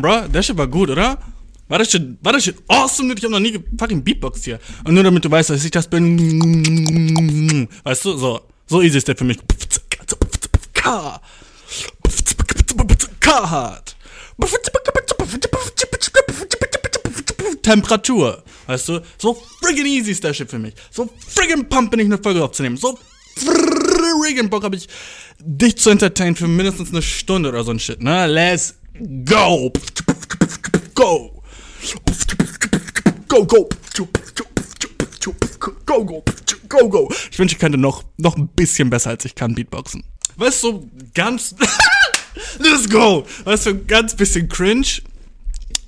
Bro, der Shit war gut, oder? War das shit, war das shit awesome? Ich hab noch nie fucking Beatbox hier. Und nur damit du weißt, dass ich das bin. Weißt du, so. So easy ist der für mich. K. K-Hard. Temperatur. Weißt du? So friggin' easy ist der Shit für mich. So friggin' pump bin ich eine Folge aufzunehmen. So friggin' Bock hab ich, dich zu entertainen für mindestens eine Stunde oder so ein Shit, ne? Let's go. Go. Go, go. Go, go. Go, go. Ich wünsche, ich könnte noch, noch ein bisschen besser als ich kann Beatboxen. Weißt du, so ganz. Let's go! Weißt du, ganz bisschen cringe.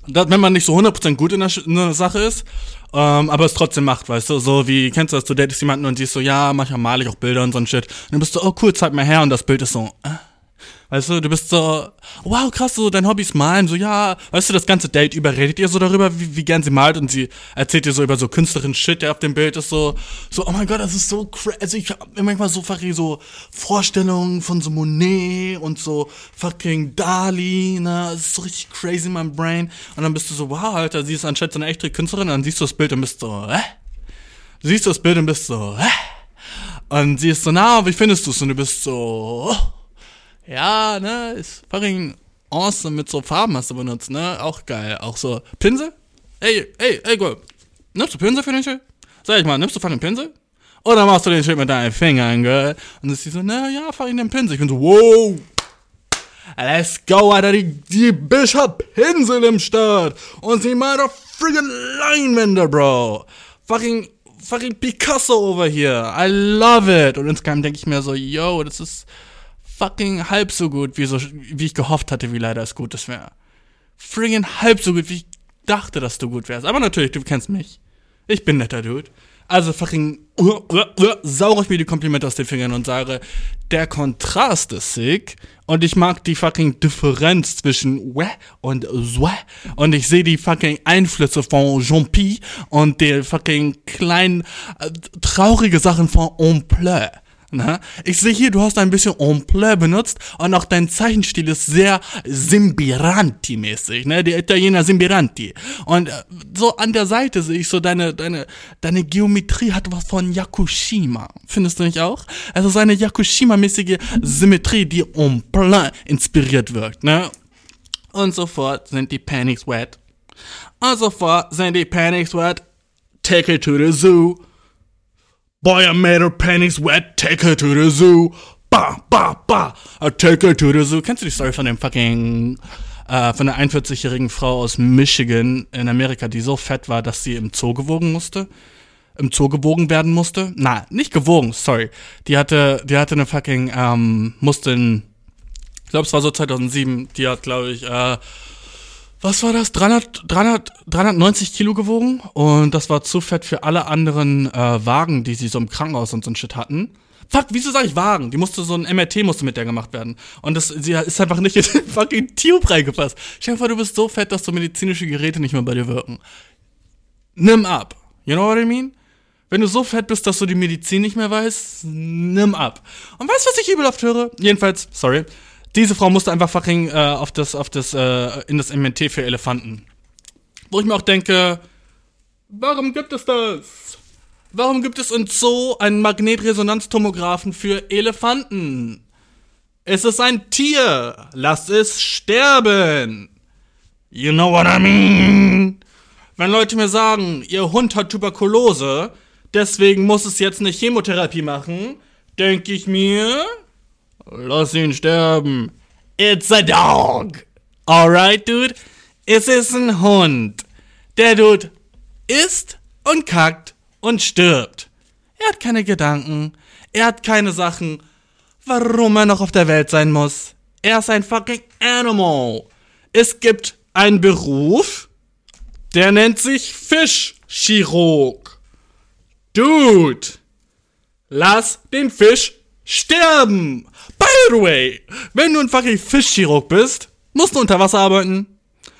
Das, wenn man nicht so 100% gut in der, in der Sache ist, ähm, aber es trotzdem macht, weißt du, so wie, kennst du das, du datest jemanden und siehst so, ja, manchmal male ich auch Bilder und so ein Shit. Und dann bist du, oh cool, zeig mal her und das Bild ist so, äh, Weißt du, du bist so, wow, krass, so dein Hobby ist malen, so ja, weißt du, das ganze Date über redet ihr so darüber, wie, wie gern sie malt und sie erzählt dir so über so künstlerischen Shit, der auf dem Bild ist, so, so, oh mein Gott, das ist so crazy. Also ich hab manchmal so fucking so Vorstellungen von so Monet und so fucking Dali, ne, das ist so richtig crazy in meinem Brain. Und dann bist du so, wow, Alter, sie ist anscheinend so eine echte Künstlerin, und dann siehst du das Bild und bist so, hä? Du siehst das Bild und bist so, hä? Und sie ist so, na, wie findest du es? Und du bist so, oh ja, ne, ist fucking awesome mit so Farben hast du benutzt, ne? Auch geil. Auch so Pinsel? Ey, ey, ey, go. Nimmst du Pinsel für den Schild? Sag ich mal, nimmst du fucking Pinsel? Oder machst du den Schild mit deinen Fingern, gell? Und dann ist sie so, na ja, fahr den Pinsel. Ich bin so, wow. Let's go, Alter, die, die Bitch hat Pinsel im Start. Und sie malt auf friggin' Leinwände, Bro. Fucking, fucking Picasso over here. I love it. Und insgeheim denke ich mir so, yo, das ist fucking halb so gut, wie, so, wie ich gehofft hatte, wie leider es gut wäre. Friggin' halb so gut, wie ich dachte, dass du gut wärst. Aber natürlich, du kennst mich. Ich bin netter Dude. Also fucking uh, uh, uh, sauge ich mir die Komplimente aus den Fingern und sage, der Kontrast ist sick und ich mag die fucking Differenz zwischen weh und zwe und ich sehe die fucking Einflüsse von Jean-Pi und die fucking kleinen äh, traurige Sachen von Ompleur. Na? Ich sehe hier, du hast ein bisschen Emploi benutzt und auch dein Zeichenstil ist sehr Simbiranti-mäßig, ne? Der Italiener Simbiranti. Und äh, so an der Seite sehe ich so deine, deine, deine Geometrie hat was von Yakushima. Findest du nicht auch? Also so eine Yakushima-mäßige Symmetrie, die Emploi inspiriert wirkt, ne? Und sofort sind die Panics wet. Und sofort sind die Panics wet. Take it to the zoo. Boy, I made her panties wet, take her to the zoo. Ba, ba, ba, I take her to the zoo. Kennst du die Story von dem fucking, äh, von der 41-jährigen Frau aus Michigan in Amerika, die so fett war, dass sie im Zoo gewogen musste? Im Zoo gewogen werden musste? Na, nicht gewogen, sorry. Die hatte, die hatte eine fucking, ähm, musste in, ich glaube, es war so 2007, die hat, glaube ich, äh, was war das? 300, 300, 390 Kilo gewogen und das war zu fett für alle anderen äh, Wagen, die sie so im Krankenhaus und so ein Shit hatten. Fuck, wieso sag ich Wagen? Die musste so ein MRT musste mit der gemacht werden. Und das, sie ist einfach nicht in den fucking Tube reingepasst. Stell dir vor, du bist so fett, dass so medizinische Geräte nicht mehr bei dir wirken. Nimm ab. You know what I mean? Wenn du so fett bist, dass du die Medizin nicht mehr weißt, nimm ab. Und weißt du, was ich übel oft höre? Jedenfalls, sorry. Diese Frau musste einfach fucking äh, auf das, auf das, äh, in das MNT für Elefanten. Wo ich mir auch denke, warum gibt es das? Warum gibt es in Zoo einen Magnetresonanztomographen für Elefanten? Es ist ein Tier. Lass es sterben. You know what I mean? Wenn Leute mir sagen, ihr Hund hat Tuberkulose, deswegen muss es jetzt eine Chemotherapie machen, denke ich mir, Lass ihn sterben. It's a dog. Alright, dude? Es ist ein Hund. Der Dude isst und kackt und stirbt. Er hat keine Gedanken. Er hat keine Sachen, warum er noch auf der Welt sein muss. Er ist ein fucking Animal. Es gibt einen Beruf, der nennt sich Fischchirurg. Dude, lass den Fisch sterben. By the way, wenn du ein fucking Fischchirurg bist, musst du unter Wasser arbeiten.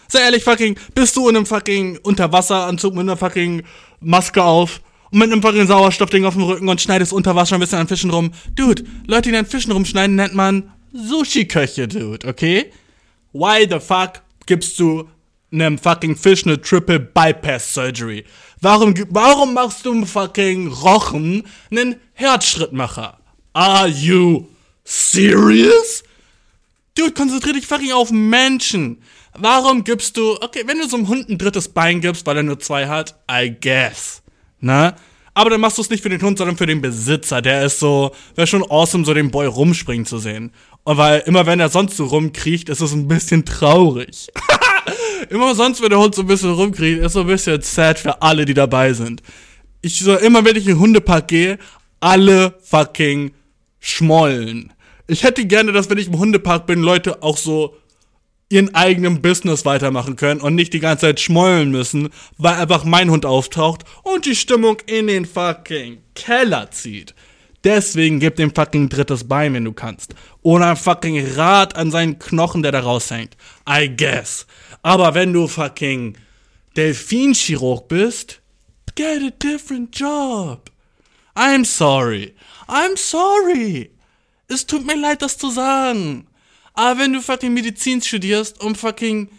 Sei ehrlich, fucking, bist du in einem fucking Unterwasseranzug mit einer fucking Maske auf und mit einem fucking Sauerstoffding auf dem Rücken und schneidest unter Wasser ein bisschen an Fischen rum. Dude, Leute, die an Fischen rumschneiden, nennt man Sushi-Köche, Dude, okay? Why the fuck gibst du einem fucking Fisch eine Triple Bypass Surgery? Warum, warum machst du einem fucking Rochen einen Herzschrittmacher? Are you serious? Dude, konzentrier dich fucking auf Menschen. Warum gibst du, okay, wenn du so einem Hund ein drittes Bein gibst, weil er nur zwei hat, I guess. Ne? Aber dann machst du es nicht für den Hund, sondern für den Besitzer. Der ist so, wäre schon awesome, so den Boy rumspringen zu sehen. Und weil immer wenn er sonst so rumkriecht, ist es ein bisschen traurig. immer sonst, wenn der Hund so ein bisschen rumkriecht, ist so ein bisschen sad für alle, die dabei sind. Ich so, immer wenn ich in den Hundepark gehe, alle fucking schmollen. Ich hätte gerne, dass wenn ich im Hundepark bin, Leute auch so ihren eigenen Business weitermachen können und nicht die ganze Zeit schmollen müssen, weil einfach mein Hund auftaucht und die Stimmung in den fucking Keller zieht. Deswegen gib dem fucking drittes Bein, wenn du kannst. Oder ein fucking Rad an seinen Knochen, der da raushängt. I guess. Aber wenn du fucking Delfinchirurg bist, get a different job. I'm sorry. I'm sorry. Es tut mir leid, das zu sagen. Aber wenn du fucking Medizin studierst und fucking.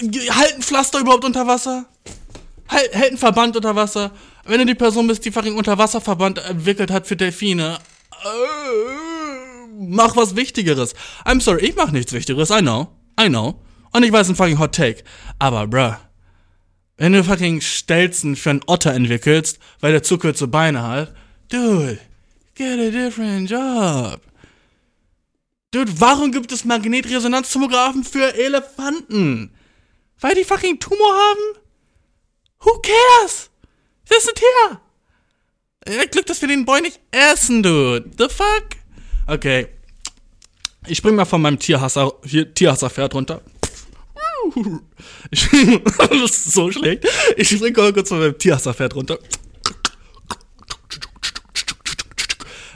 Halt ein Pflaster überhaupt unter Wasser? Halt, halt ein Verband unter Wasser? Wenn du die Person bist, die fucking Unterwasserverband entwickelt hat für Delfine, äh, mach was Wichtigeres. I'm sorry, ich mach nichts Wichtigeres, I know. I know. Und ich weiß ein fucking Hot Take. Aber, bruh, wenn du fucking Stelzen für einen Otter entwickelst, weil der zu kurze Beine hat, dude, get a different job. Dude, warum gibt es Magnetresonanztomographen für Elefanten? Weil die fucking Tumor haben? Who cares? Das ist ein Tier. Ja, Glück, dass wir den Boy nicht essen, dude. The fuck? Okay. Ich spring mal von meinem Tierhasser, hier, Tierhasser-Pferd runter. Ich, das ist so schlecht. Ich spring mal kurz von meinem Tierhasser-Pferd runter.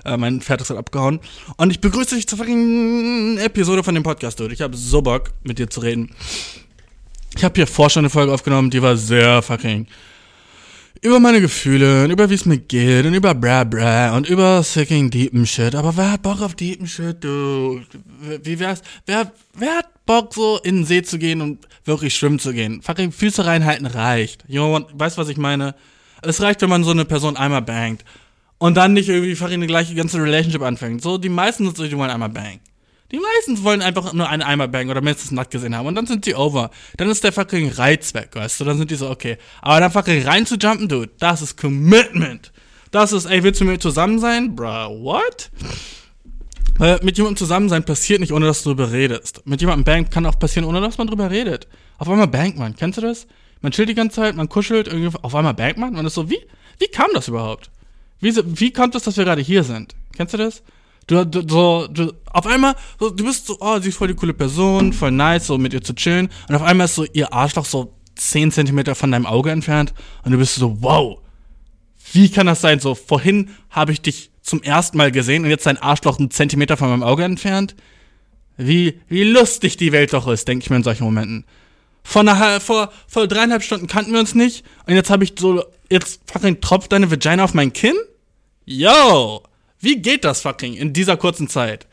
Äh, mein Pferd ist halt abgehauen. Und ich begrüße dich zur fucking Episode von dem Podcast, dude. Ich habe so Bock, mit dir zu reden. Ich habe hier vorher schon eine Folge aufgenommen, die war sehr fucking über meine Gefühle und über wie es mir geht und über bra bra und über fucking deepen Shit. Aber wer hat Bock auf deepen Shit, du? Wie wär's? Wer, wer hat Bock so in den See zu gehen und wirklich schwimmen zu gehen? Fucking Füße reinhalten reicht. You weißt was ich meine? Es reicht, wenn man so eine Person einmal bangt und dann nicht irgendwie fucking eine gleiche ganze Relationship anfängt. So, die meisten sind so, die wollen einmal bang. Die meisten wollen einfach nur einen Eimer bang oder mindestens nackt gesehen haben und dann sind sie over. Dann ist der fucking Reiz weg, weißt du? Dann sind die so, okay. Aber dann fucking rein zu jumpen, dude, das ist Commitment. Das ist, ey, willst du mit mir zusammen sein? Bruh, what? Weil mit jemandem zusammen sein passiert nicht, ohne dass du darüber redest. Mit jemandem bang kann auch passieren, ohne dass man drüber redet. Auf einmal bangt man, kennst du das? Man chillt die ganze Zeit, man kuschelt, irgendwie, auf einmal bangt man. Man ist so, wie, wie kam das überhaupt? Wie, wie kommt es, dass wir gerade hier sind? Kennst du das? Du, du, so, du, auf einmal, so, du bist so, oh, sie ist voll die coole Person, voll nice, so mit ihr zu chillen. Und auf einmal ist so ihr Arschloch so 10 Zentimeter von deinem Auge entfernt. Und du bist so, wow, wie kann das sein? So, vorhin habe ich dich zum ersten Mal gesehen und jetzt dein Arschloch einen Zentimeter von meinem Auge entfernt. Wie, wie lustig die Welt doch ist, denke ich mir in solchen Momenten. Vor, einer, vor, vor dreieinhalb Stunden kannten wir uns nicht und jetzt habe ich so, jetzt fucking tropft deine Vagina auf mein Kinn? Yo, wie geht das fucking in dieser kurzen Zeit?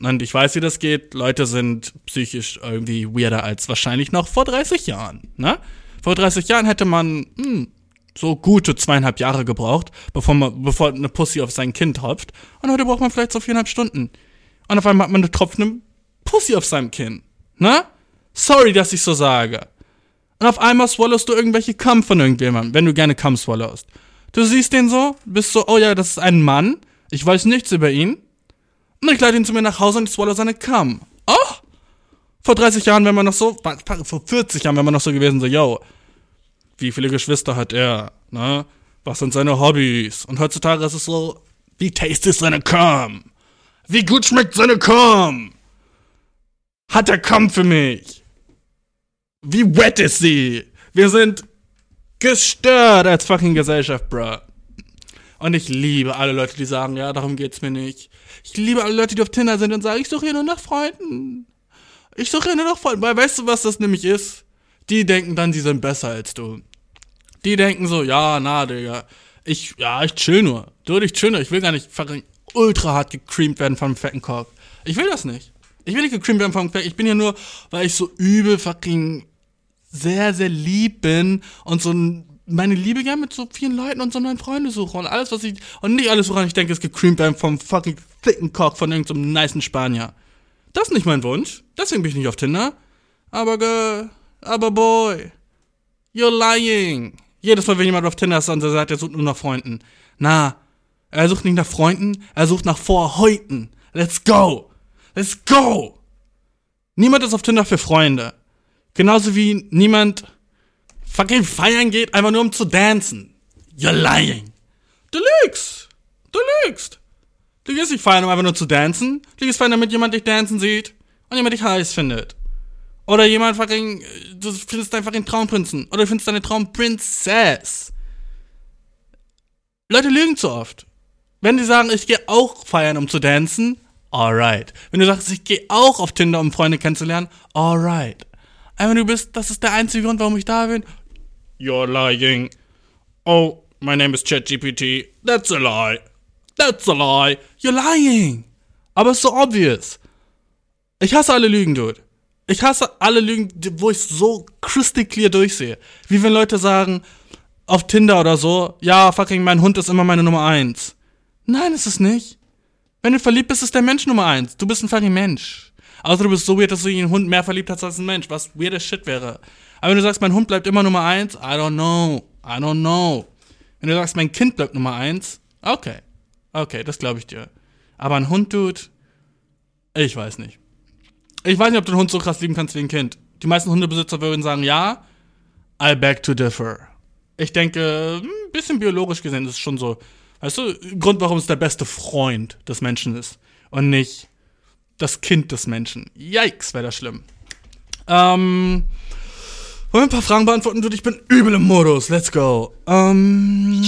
Und ich weiß, wie das geht. Leute sind psychisch irgendwie weirder als wahrscheinlich noch vor 30 Jahren, ne? Vor 30 Jahren hätte man hm, so gute zweieinhalb Jahre gebraucht, bevor, man, bevor eine Pussy auf sein Kind tropft. Und heute braucht man vielleicht so viereinhalb Stunden. Und auf einmal hat man eine tropfende Pussy auf seinem Kinn, ne? Sorry, dass ich so sage. Und auf einmal swallowst du irgendwelche Kamm von irgendjemandem, wenn du gerne Kamm swallowst. Du siehst den so, bist so, oh ja, das ist ein Mann, ich weiß nichts über ihn. Und ich leite ihn zu mir nach Hause und ich swallow seine Kam. Oh! Vor 30 Jahren wäre man noch so, vor 40 Jahren wäre man noch so gewesen, so, yo, wie viele Geschwister hat er, ne? Was sind seine Hobbys? Und heutzutage ist es so, wie tasty ist seine Kam? Wie gut schmeckt seine Kam? Hat er Kam für mich? Wie wet ist sie? Wir sind gestört als fucking Gesellschaft, bruh. Und ich liebe alle Leute, die sagen, ja, darum geht's mir nicht. Ich liebe alle Leute, die auf Tinder sind und sagen, ich suche hier nur nach Freunden. Ich suche hier nur nach Freunden. Weil weißt du, was das nämlich ist? Die denken dann, sie sind besser als du. Die denken so, ja, na, Digga. Ich, ja, ich chill nur. Du, ich chill nur. Ich will gar nicht fucking ultra hart gecreamt werden einem fetten Korb. Ich will das nicht. Ich bin nicht gecreamt werden vom Crack. Ich bin hier nur, weil ich so übel fucking sehr, sehr lieb bin und so ein meine Liebe gern mit so vielen Leuten und so neuen Freunde suche und alles, was ich, und nicht alles, woran ich denke, ist gecreamt werden vom fucking thicken Cock von irgendeinem so nicen Spanier. Das ist nicht mein Wunsch. Deswegen bin ich nicht auf Tinder. Aber, girl, aber boy, you're lying. Jedes Mal, wenn jemand auf Tinder ist und er sagt, er sucht nur nach Freunden. Na, er sucht nicht nach Freunden, er sucht nach Vorhäuten. Let's go. Let's go. Niemand ist auf Tinder für Freunde. Genauso wie niemand fucking feiern geht, einfach nur um zu dancen. You're lying. Du lügst. Du lügst. Du gehst nicht feiern, um einfach nur zu dancen. Du gehst feiern, damit jemand dich dancen sieht und jemand dich heiß findet. Oder jemand fucking, du findest einfach den Traumprinzen. Oder du findest deine Traumprinzess. Leute lügen zu oft. Wenn die sagen, ich gehe auch feiern, um zu dancen, alright. Wenn du sagst, ich gehe auch auf Tinder, um Freunde kennenzulernen, alright. Aber du bist, das ist der einzige Grund, warum ich da bin, You're lying. Oh, my name is ChatGPT. That's a lie. That's a lie. You're lying. Aber es ist so obvious. Ich hasse alle Lügen, Dude. Ich hasse alle Lügen, wo ich so crystal clear durchsehe. Wie wenn Leute sagen, auf Tinder oder so, ja, fucking, mein Hund ist immer meine Nummer eins. Nein, ist es nicht. Wenn du verliebt bist, ist der Mensch Nummer eins. Du bist ein fucking Mensch. Außer du bist so weird, dass du in einen Hund mehr verliebt hast als ein Mensch, was weirder Shit wäre. Aber wenn du sagst, mein Hund bleibt immer Nummer eins, I don't know. I don't know. Wenn du sagst, mein Kind bleibt Nummer eins, okay. Okay, das glaube ich dir. Aber ein Hund, Dude, ich weiß nicht. Ich weiß nicht, ob du einen Hund so krass lieben kannst wie ein Kind. Die meisten Hundebesitzer würden sagen, ja, I beg to differ. Ich denke, ein bisschen biologisch gesehen ist es schon so. Weißt du, Grund, warum es der beste Freund des Menschen ist. Und nicht das Kind des Menschen. Yikes, wäre das schlimm. Ähm, wollen wir ein paar Fragen beantworten? Ich bin übel im Modus. Let's go. Um,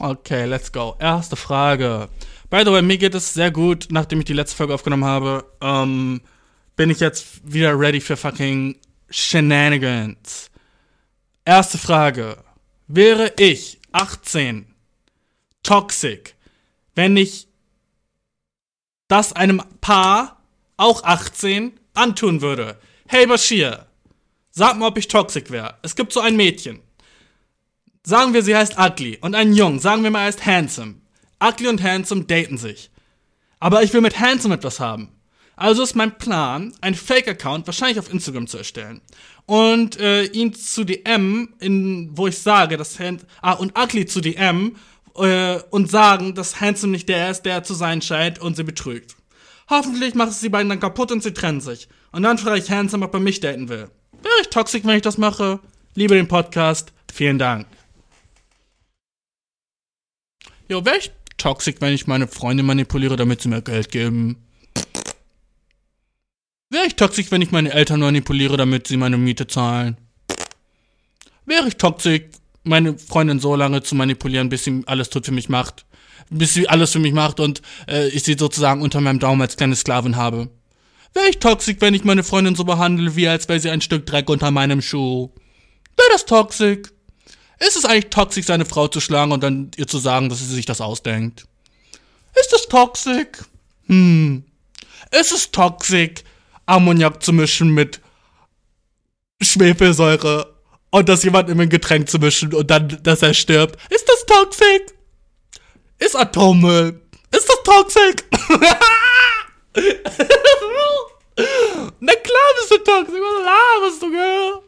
okay, let's go. Erste Frage. By the way, mir geht es sehr gut, nachdem ich die letzte Folge aufgenommen habe. Um, bin ich jetzt wieder ready für fucking Shenanigans. Erste Frage. Wäre ich 18 toxic, wenn ich das einem Paar, auch 18, antun würde? Hey Bashir, Sag mal, ob ich toxic wäre. Es gibt so ein Mädchen. Sagen wir, sie heißt Ugly. Und ein Jung, sagen wir mal, er ist Handsome. Ugly und Handsome daten sich. Aber ich will mit Handsome etwas haben. Also ist mein Plan, einen Fake-Account wahrscheinlich auf Instagram zu erstellen. Und äh, ihn zu DM, in, wo ich sage, dass Hand ah, und Ugly zu DM äh, und sagen, dass Handsome nicht der ist, der zu sein scheint und sie betrügt. Hoffentlich macht es die beiden dann kaputt und sie trennen sich. Und dann frage ich Handsome, ob er mich daten will. Wäre ich toxisch, wenn ich das mache? Liebe den Podcast. Vielen Dank. Jo, wäre ich toxisch, wenn ich meine Freunde manipuliere, damit sie mir Geld geben? Wäre ich toxisch, wenn ich meine Eltern manipuliere, damit sie meine Miete zahlen? Wäre ich toxisch, meine Freundin so lange zu manipulieren, bis sie alles tut für mich macht? Bis sie alles für mich macht und äh, ich sie sozusagen unter meinem Daumen als kleine Sklavin habe? Wäre ich toxisch, wenn ich meine Freundin so behandle, wie als wäre sie ein Stück Dreck unter meinem Schuh? Wäre das toxisch? Ist es eigentlich toxisch, seine Frau zu schlagen und dann ihr zu sagen, dass sie sich das ausdenkt? Ist es toxisch? Hm. Ist es toxisch, Ammoniak zu mischen mit Schwefelsäure und das jemand in ein Getränk zu mischen und dann, dass er stirbt? Ist das toxisch? Ist Atommüll? Ist das toxisch? Na klar bist du toxisch. Was laberst du, Girl?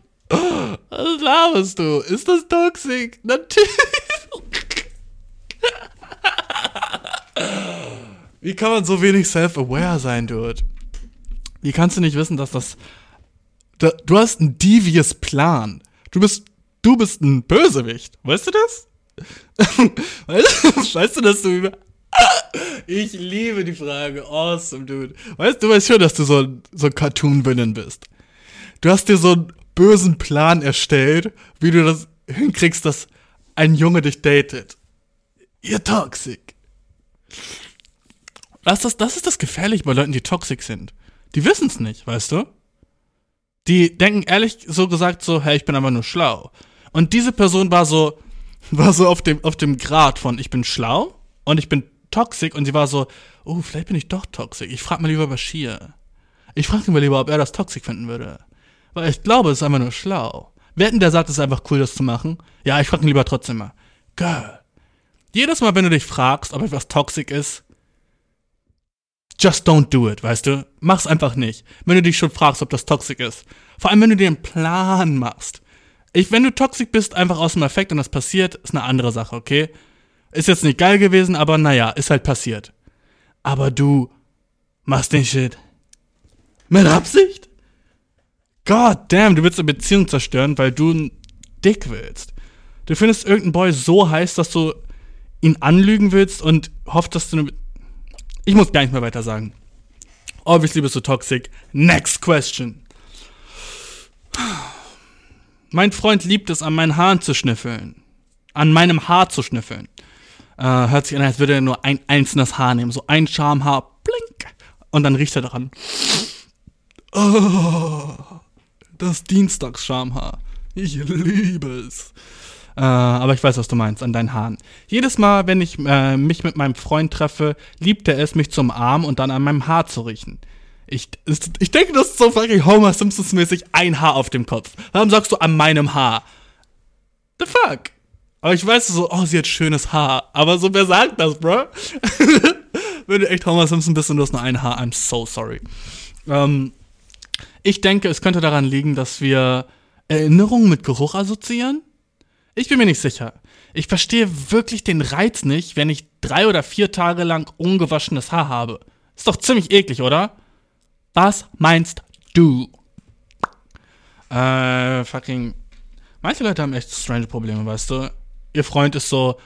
Was laberst du? Ist das toxisch? Natürlich. Wie kann man so wenig self-aware sein, Dude? Wie kannst du nicht wissen, dass das. Du hast einen devious Plan. Du bist. Du bist ein Bösewicht. Weißt du das? weißt du, dass du ich liebe die Frage. Awesome, dude. Weißt du, weißt schon, dass du so, so ein Cartoon-Villain bist. Du hast dir so einen bösen Plan erstellt, wie du das hinkriegst, dass ein Junge dich datet. Ihr toxic. Das ist, das ist das Gefährliche bei Leuten, die toxic sind. Die wissen es nicht, weißt du? Die denken ehrlich so gesagt so, hey, ich bin aber nur schlau. Und diese Person war so, war so auf dem, auf dem Grad von, ich bin schlau und ich bin toxisch und sie war so, oh, vielleicht bin ich doch toxisch. Ich frag mal lieber Bashir. Ich frage ihn mal lieber, ob er das toxisch finden würde. Weil ich glaube, es ist einfach nur schlau. Wer denn der sagt, es ist einfach cool, das zu machen? Ja, ich frage ihn lieber trotzdem mal. Girl. Jedes Mal, wenn du dich fragst, ob etwas toxisch ist, just don't do it, weißt du? Mach's einfach nicht. Wenn du dich schon fragst, ob das toxisch ist. Vor allem, wenn du dir einen Plan machst. Ich, wenn du toxisch bist, einfach aus dem Effekt und das passiert, ist eine andere Sache, okay? Ist jetzt nicht geil gewesen, aber naja, ist halt passiert. Aber du machst den Shit mit Absicht? God damn, du willst eine Beziehung zerstören, weil du einen Dick willst. Du findest irgendeinen Boy so heiß, dass du ihn anlügen willst und hoffst, dass du eine. Ich muss gar nicht mehr weiter sagen. Obviously bist du toxic. Next question. Mein Freund liebt es, an meinen Haaren zu schnüffeln. An meinem Haar zu schnüffeln. Äh, hört sich an, als würde er nur ein einzelnes Haar nehmen. So ein Schamhaar, blink. Und dann riecht er daran. Oh, das Dienstagsschamhaar. Ich liebe es. Äh, aber ich weiß, was du meinst, an deinen Haaren. Jedes Mal, wenn ich äh, mich mit meinem Freund treffe, liebt er es, mich zum Arm und dann an meinem Haar zu riechen. Ich, ich denke, das ist so fucking Homer Simpsons-mäßig ein Haar auf dem Kopf. Warum sagst du an meinem Haar? The fuck? Aber ich weiß so, oh, sie hat schönes Haar. Aber so, wer sagt das, bro? Wenn du echt Homer Simpson bist und du hast nur ein Haar, I'm so sorry. Ähm, ich denke, es könnte daran liegen, dass wir Erinnerungen mit Geruch assoziieren. Ich bin mir nicht sicher. Ich verstehe wirklich den Reiz nicht, wenn ich drei oder vier Tage lang ungewaschenes Haar habe. Ist doch ziemlich eklig, oder? Was meinst du? Äh, fucking. Manche Leute haben echt strange Probleme, weißt du? Ihr Freund ist so,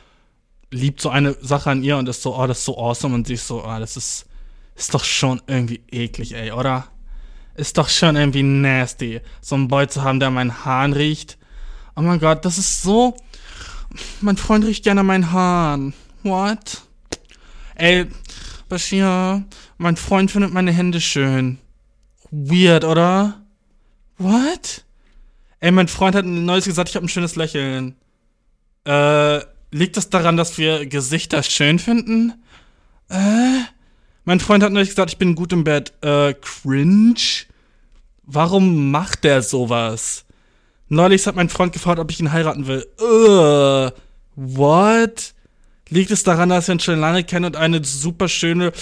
liebt so eine Sache an ihr und ist so, oh, das ist so awesome und sie ist so, oh, das ist, ist doch schon irgendwie eklig, ey, oder? Ist doch schon irgendwie nasty, so einen Boy zu haben, der an meinen Haaren riecht. Oh mein Gott, das ist so. Mein Freund riecht gerne meinen Haaren. What? Ey, Bashir, mein Freund findet meine Hände schön. Weird, oder? What? Ey, mein Freund hat neues gesagt, ich habe ein schönes Lächeln. Äh, liegt das daran, dass wir Gesichter schön finden? Äh? Mein Freund hat neulich gesagt, ich bin gut im Bett. Äh, cringe? Warum macht der sowas? Neulich hat mein Freund gefragt, ob ich ihn heiraten will. Uh, what? Liegt es daran, dass wir uns schon lange kennen und eine super schöne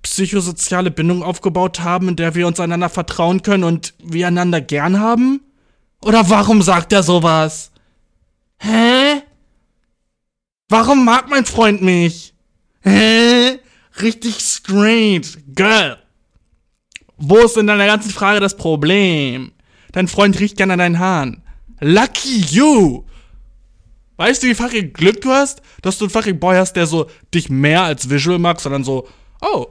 psychosoziale Bindung aufgebaut haben, in der wir uns einander vertrauen können und wir einander gern haben? Oder warum sagt er sowas? Hä? Warum mag mein Freund mich? Hä? Richtig strange. Girl. Wo ist in deiner ganzen Frage das Problem? Dein Freund riecht gerne an deinen Haaren. Lucky you! Weißt du, wie fucking Glück du hast, dass du einen fucking Boy hast, der so dich mehr als Visual mag, sondern so, oh,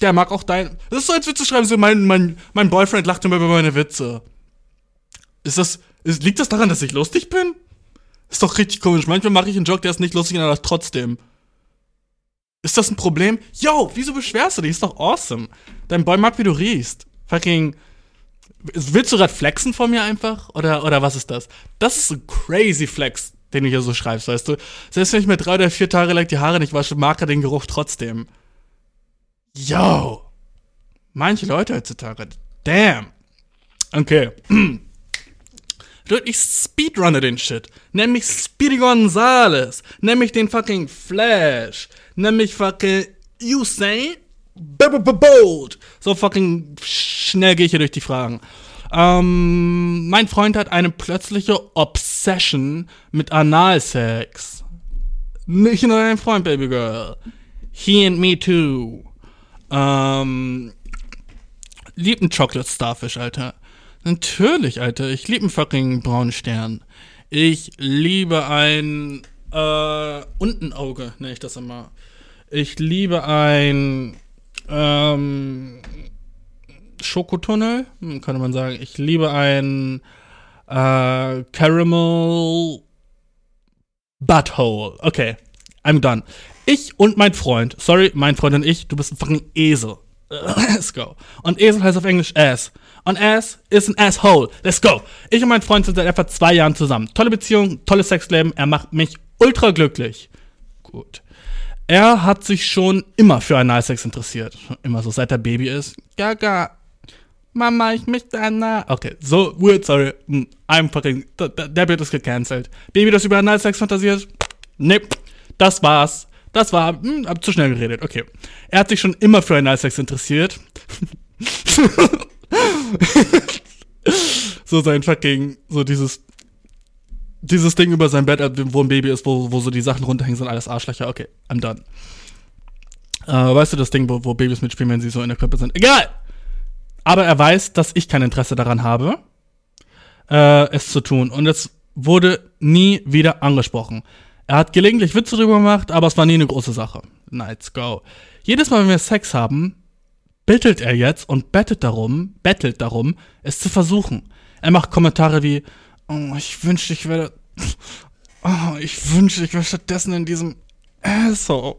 der mag auch dein. Das ist so, als würdest du schreiben, so, mein, mein, mein Boyfriend lacht immer über meine Witze. Ist das, ist, liegt das daran, dass ich lustig bin? Ist doch richtig komisch. Manchmal mache ich einen Joke, der ist nicht lustig, aber trotzdem. Ist das ein Problem? Yo, wieso beschwerst du dich? Ist doch awesome. Dein Boy mag, wie du riechst. Fucking. Willst du gerade flexen von mir einfach? Oder, oder was ist das? Das ist ein crazy Flex den du hier so schreibst, weißt du. Selbst wenn ich mir drei oder vier Tage lang die Haare nicht wasche, mag er den Geruch trotzdem. Yo! Manche Leute heutzutage. Damn. Okay. Ich speedrunne den Shit. Nämlich Speedy Gonzales. Nämlich den fucking Flash. Nämlich fucking Usain Bold. So fucking schnell gehe ich hier durch die Fragen. Ähm, mein Freund hat eine plötzliche Obsession mit Analsex. Nicht nur dein Freund, Baby Girl. He and me too. Ähm, lieb einen Chocolate Starfish, Alter. Natürlich, Alter. Ich liebe einen fucking braunen Stern. Ich liebe ein, äh, Untenauge, nenne ich das immer. Ich liebe ein, ähm, Schokotunnel, hm, könnte man sagen. Ich liebe ein äh, Caramel Butthole. Okay, I'm done. Ich und mein Freund, sorry, mein Freund und ich, du bist ein fucking Esel. Let's go. Und Esel heißt auf Englisch Ass. Und Ass ist ein Asshole. Let's go. Ich und mein Freund sind seit etwa zwei Jahren zusammen. Tolle Beziehung, tolles Sexleben. Er macht mich ultra glücklich. Gut. Er hat sich schon immer für Analsex interessiert. Immer so, seit er Baby ist. Gaga. Mama, ich möchte Anna. Okay, so weird, sorry. I'm fucking. Der, der Bild ist gecancelt. Baby, das über Analsex fantasiert? Nee, das war's. Das war, hm, hab zu schnell geredet. Okay. Er hat sich schon immer für Analsex interessiert. so sein fucking, so dieses, dieses Ding über sein Bett, wo ein Baby ist, wo, wo so die Sachen runterhängen, sind alles Arschlöcher. Okay, I'm done. Äh, weißt du, das Ding, wo, wo Babys mitspielen, wenn sie so in der Krippe sind? Egal! Aber er weiß, dass ich kein Interesse daran habe, äh, es zu tun. Und es wurde nie wieder angesprochen. Er hat gelegentlich Witze drüber gemacht, aber es war nie eine große Sache. Let's go. Jedes Mal, wenn wir Sex haben, bettelt er jetzt und bettet darum, bettelt darum, es zu versuchen. Er macht Kommentare wie, oh, ich wünschte, ich wäre, oh, ich wünschte, ich wäre stattdessen in diesem Asshole.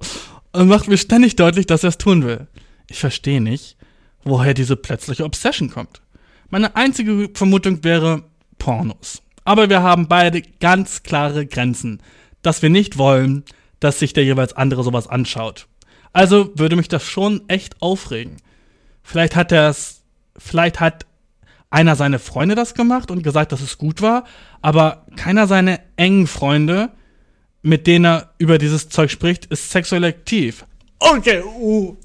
Und macht mir ständig deutlich, dass er es tun will. Ich verstehe nicht, woher diese plötzliche Obsession kommt. Meine einzige Vermutung wäre Pornos. Aber wir haben beide ganz klare Grenzen, dass wir nicht wollen, dass sich der jeweils andere sowas anschaut. Also würde mich das schon echt aufregen. Vielleicht hat er es, vielleicht hat einer seiner Freunde das gemacht und gesagt, dass es gut war, aber keiner seiner engen Freunde, mit denen er über dieses Zeug spricht, ist sexuell aktiv. Okay, uh,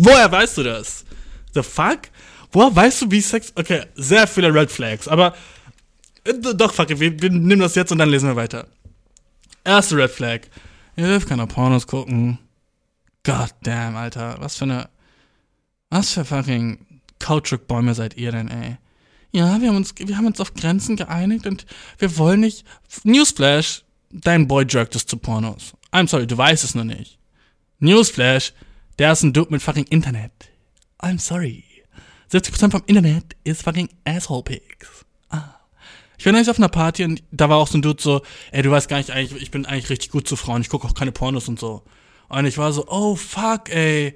Woher weißt du das? The fuck? Woher weißt du, wie Sex. Okay, sehr viele Red Flags, aber. Äh, doch, fuck, wir, wir nehmen das jetzt und dann lesen wir weiter. Erste Red Flag. Ihr dürft keine Pornos gucken. God damn, Alter. Was für eine. Was für fucking Kautschukbäume seid ihr denn, ey? Ja, wir haben uns, wir haben uns auf Grenzen geeinigt und wir wollen nicht. Newsflash, dein Boy jerkt es zu Pornos. I'm sorry, du weißt es nur nicht. Newsflash, der ist ein Dude mit fucking Internet. I'm sorry. 70% vom Internet ist fucking Asshole Pics. Ah. Ich war neulich auf einer Party und da war auch so ein Dude so, ey, du weißt gar nicht, ich bin eigentlich richtig gut zu Frauen, ich gucke auch keine Pornos und so. Und ich war so, oh fuck, ey.